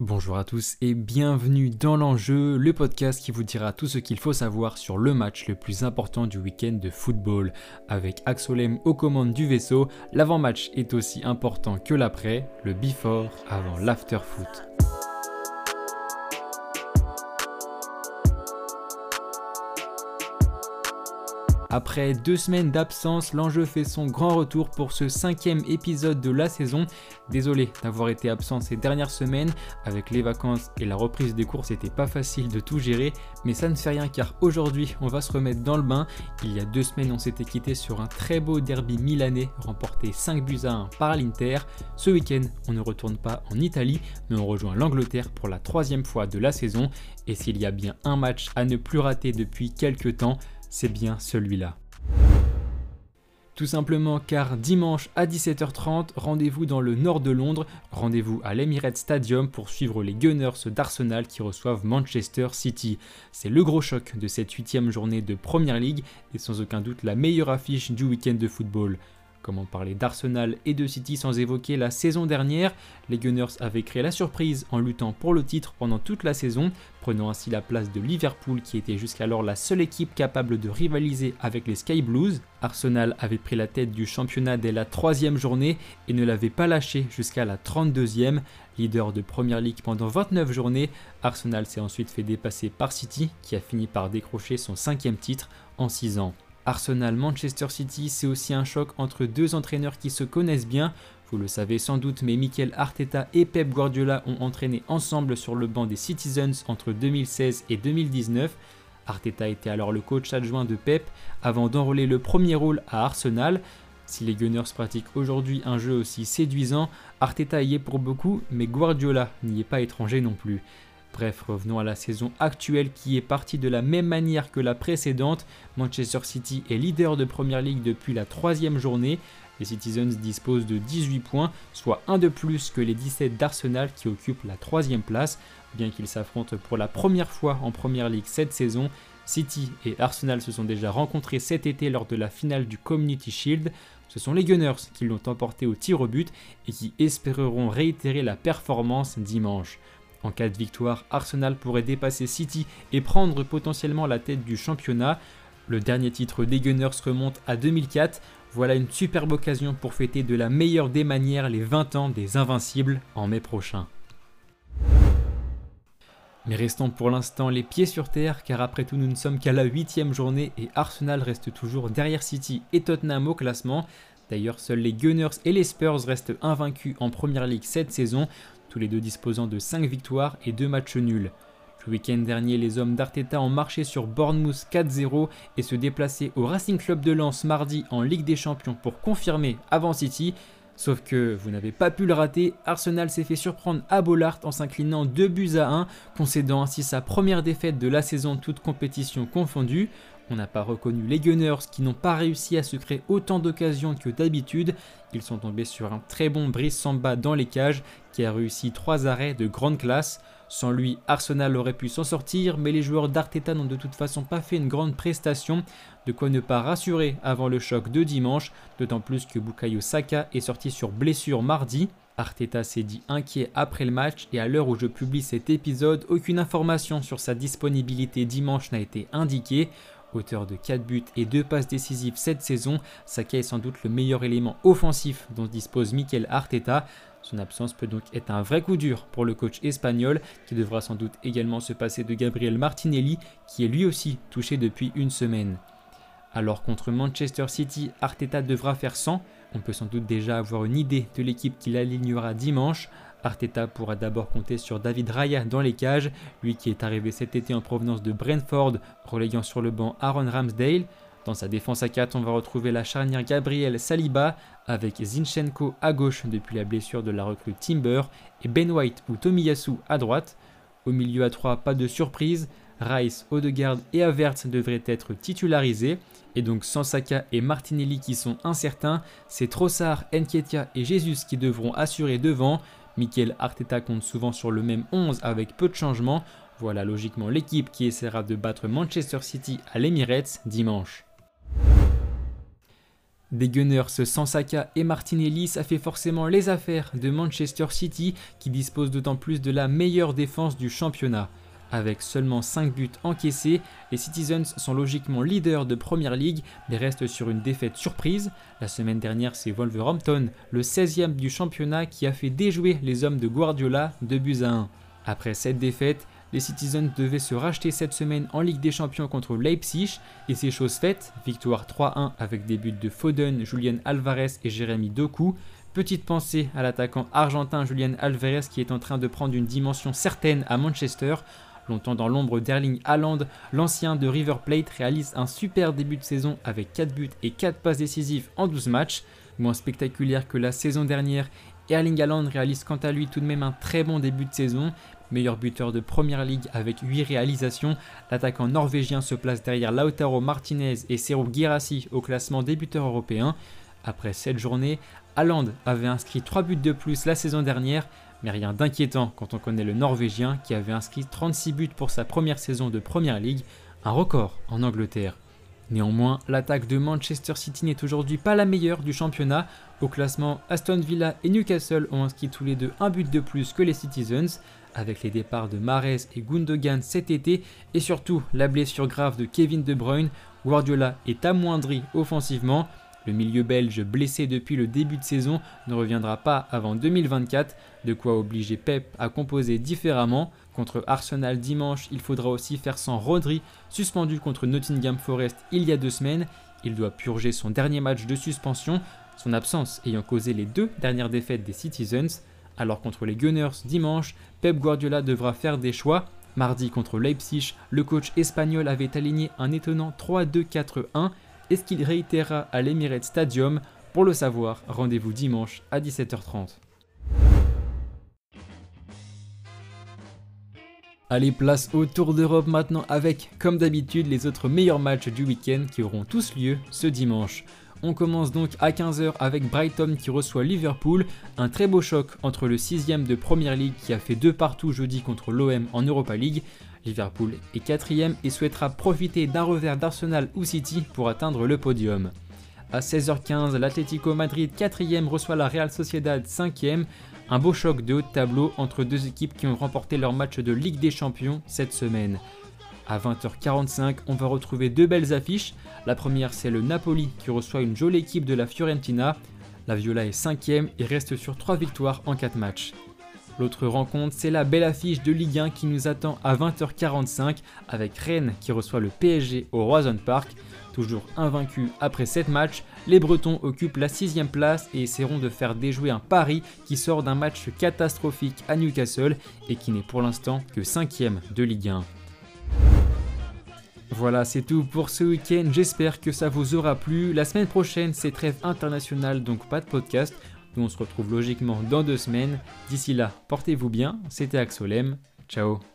Bonjour à tous et bienvenue dans l'enjeu, le podcast qui vous dira tout ce qu'il faut savoir sur le match le plus important du week-end de football. Avec Axolem aux commandes du vaisseau, l'avant-match est aussi important que l'après, le before avant l'after-foot. Après deux semaines d'absence, l'enjeu fait son grand retour pour ce cinquième épisode de la saison. Désolé d'avoir été absent ces dernières semaines, avec les vacances et la reprise des cours, c'était pas facile de tout gérer, mais ça ne fait rien car aujourd'hui on va se remettre dans le bain. Il y a deux semaines, on s'était quitté sur un très beau derby milanais, remporté 5 buts à 1 par l'Inter. Ce week-end, on ne retourne pas en Italie, mais on rejoint l'Angleterre pour la troisième fois de la saison. Et s'il y a bien un match à ne plus rater depuis quelques temps, c'est bien celui-là. Tout simplement car dimanche à 17h30, rendez-vous dans le nord de Londres, rendez-vous à l'Emirates Stadium pour suivre les Gunners d'Arsenal qui reçoivent Manchester City. C'est le gros choc de cette huitième journée de Premier League et sans aucun doute la meilleure affiche du week-end de football. Comment parler d'Arsenal et de City sans évoquer la saison dernière? Les Gunners avaient créé la surprise en luttant pour le titre pendant toute la saison, prenant ainsi la place de Liverpool qui était jusqu'alors la seule équipe capable de rivaliser avec les Sky Blues. Arsenal avait pris la tête du championnat dès la troisième journée et ne l'avait pas lâché jusqu'à la 32e. Leader de Premier League pendant 29 journées, Arsenal s'est ensuite fait dépasser par City qui a fini par décrocher son cinquième titre en 6 ans. Arsenal-Manchester City, c'est aussi un choc entre deux entraîneurs qui se connaissent bien. Vous le savez sans doute, mais Mikel Arteta et Pep Guardiola ont entraîné ensemble sur le banc des Citizens entre 2016 et 2019. Arteta était alors le coach adjoint de Pep avant d'enrôler le premier rôle à Arsenal. Si les Gunners pratiquent aujourd'hui un jeu aussi séduisant, Arteta y est pour beaucoup, mais Guardiola n'y est pas étranger non plus. Bref, revenons à la saison actuelle qui est partie de la même manière que la précédente. Manchester City est leader de Premier League depuis la troisième journée. Les Citizens disposent de 18 points, soit un de plus que les 17 d'Arsenal qui occupent la troisième place. Bien qu'ils s'affrontent pour la première fois en Premier League cette saison, City et Arsenal se sont déjà rencontrés cet été lors de la finale du Community Shield. Ce sont les Gunners qui l'ont emporté au tir au but et qui espéreront réitérer la performance dimanche. En cas de victoire, Arsenal pourrait dépasser City et prendre potentiellement la tête du championnat. Le dernier titre des Gunners remonte à 2004. Voilà une superbe occasion pour fêter de la meilleure des manières les 20 ans des Invincibles en mai prochain. Mais restons pour l'instant les pieds sur terre car après tout nous ne sommes qu'à la huitième journée et Arsenal reste toujours derrière City et Tottenham au classement. D'ailleurs seuls les Gunners et les Spurs restent invaincus en Première Ligue cette saison tous les deux disposant de 5 victoires et 2 matchs nuls. Le week-end dernier, les hommes d'Arteta ont marché sur Bournemouth 4-0 et se déplaçaient au Racing Club de Lens mardi en Ligue des Champions pour confirmer avant City. Sauf que vous n'avez pas pu le rater, Arsenal s'est fait surprendre à Bollard en s'inclinant 2 buts à 1, concédant ainsi sa première défaite de la saison toute compétition confondue. On n'a pas reconnu les Gunners qui n'ont pas réussi à se créer autant d'occasions que d'habitude. Ils sont tombés sur un très bon Brice Samba dans les cages qui a réussi trois arrêts de grande classe. Sans lui, Arsenal aurait pu s'en sortir, mais les joueurs d'Arteta n'ont de toute façon pas fait une grande prestation, de quoi ne pas rassurer avant le choc de dimanche, d'autant plus que Bukayo Saka est sorti sur blessure mardi. Arteta s'est dit inquiet après le match et à l'heure où je publie cet épisode, aucune information sur sa disponibilité dimanche n'a été indiquée. Auteur de 4 buts et 2 passes décisives cette saison, Saka est sans doute le meilleur élément offensif dont dispose Mikel Arteta. Son absence peut donc être un vrai coup dur pour le coach espagnol qui devra sans doute également se passer de Gabriel Martinelli qui est lui aussi touché depuis une semaine. Alors contre Manchester City, Arteta devra faire 100. On peut sans doute déjà avoir une idée de l'équipe qu'il alignera dimanche. Arteta pourra d'abord compter sur David Raya dans les cages, lui qui est arrivé cet été en provenance de Brentford, relayant sur le banc Aaron Ramsdale. Dans sa défense à 4, on va retrouver la charnière Gabriel Saliba avec Zinchenko à gauche depuis la blessure de la recrue Timber et Ben White ou Tomiyasu à droite. Au milieu à 3, pas de surprise, Rice, Odegaard et Avert devraient être titularisés. Et donc sans Saka et Martinelli qui sont incertains, c'est Trossard, Nketiah et Jesus qui devront assurer devant. Mikel Arteta compte souvent sur le même 11 avec peu de changements. Voilà logiquement l'équipe qui essaiera de battre Manchester City à l'Emirates dimanche. Des Gunners sans Saka et Martinelli, ça fait forcément les affaires de Manchester City qui dispose d'autant plus de la meilleure défense du championnat. Avec seulement 5 buts encaissés, les Citizens sont logiquement leaders de Premier League mais restent sur une défaite surprise. La semaine dernière, c'est Wolverhampton, le 16e du championnat, qui a fait déjouer les hommes de Guardiola de buts à 1. Après cette défaite, les Citizens devaient se racheter cette semaine en Ligue des Champions contre Leipzig et c'est chose faite, victoire 3-1 avec des buts de Foden, Julian Alvarez et Jérémy Doku. Petite pensée à l'attaquant argentin Julian Alvarez qui est en train de prendre une dimension certaine à Manchester. Longtemps dans l'ombre d'Erling Haaland, l'ancien de River Plate réalise un super début de saison avec 4 buts et 4 passes décisives en 12 matchs. Moins spectaculaire que la saison dernière, Erling Haaland réalise quant à lui tout de même un très bon début de saison, meilleur buteur de Première Ligue avec 8 réalisations. L'attaquant norvégien se place derrière Lautaro Martinez et Serou Girassi au classement des buteurs européens. Après cette journée, Haaland avait inscrit 3 buts de plus la saison dernière, mais rien d'inquiétant quand on connaît le Norvégien qui avait inscrit 36 buts pour sa première saison de Première Ligue, un record en Angleterre. Néanmoins, l'attaque de Manchester City n'est aujourd'hui pas la meilleure du championnat. Au classement, Aston Villa et Newcastle ont inscrit tous les deux un but de plus que les Citizens avec les départs de Mares et Gundogan cet été et surtout la blessure grave de Kevin De Bruyne, Guardiola est amoindri offensivement. Le milieu belge blessé depuis le début de saison ne reviendra pas avant 2024, de quoi obliger Pep à composer différemment. Contre Arsenal dimanche, il faudra aussi faire sans Rodri, suspendu contre Nottingham Forest il y a deux semaines. Il doit purger son dernier match de suspension, son absence ayant causé les deux dernières défaites des Citizens. Alors contre les Gunners dimanche, Pep Guardiola devra faire des choix. Mardi contre Leipzig, le coach espagnol avait aligné un étonnant 3-2-4-1. Est-ce qu'il réitérera à l'Emirates Stadium Pour le savoir, rendez-vous dimanche à 17h30. Allez, place au Tour d'Europe maintenant avec, comme d'habitude, les autres meilleurs matchs du week-end qui auront tous lieu ce dimanche. On commence donc à 15h avec Brighton qui reçoit Liverpool, un très beau choc entre le 6ème de Premier League qui a fait deux partout jeudi contre l'OM en Europa League. Liverpool est 4ème et souhaitera profiter d'un revers d'Arsenal ou City pour atteindre le podium. À 16h15, l'Atlético Madrid 4ème reçoit la Real Sociedad 5ème. Un beau choc de haut de tableau entre deux équipes qui ont remporté leur match de Ligue des Champions cette semaine. À 20h45, on va retrouver deux belles affiches. La première, c'est le Napoli qui reçoit une jolie équipe de la Fiorentina. La Viola est 5 et reste sur 3 victoires en 4 matchs. L'autre rencontre, c'est la belle affiche de Ligue 1 qui nous attend à 20h45 avec Rennes qui reçoit le PSG au Roison Park. Toujours invaincu après 7 matchs, les Bretons occupent la 6 place et essaieront de faire déjouer un Paris qui sort d'un match catastrophique à Newcastle et qui n'est pour l'instant que 5 de Ligue 1. Voilà, c'est tout pour ce week-end. J'espère que ça vous aura plu. La semaine prochaine, c'est trêve internationale, donc pas de podcast. Nous, on se retrouve logiquement dans deux semaines. D'ici là, portez-vous bien. C'était Axolem. Ciao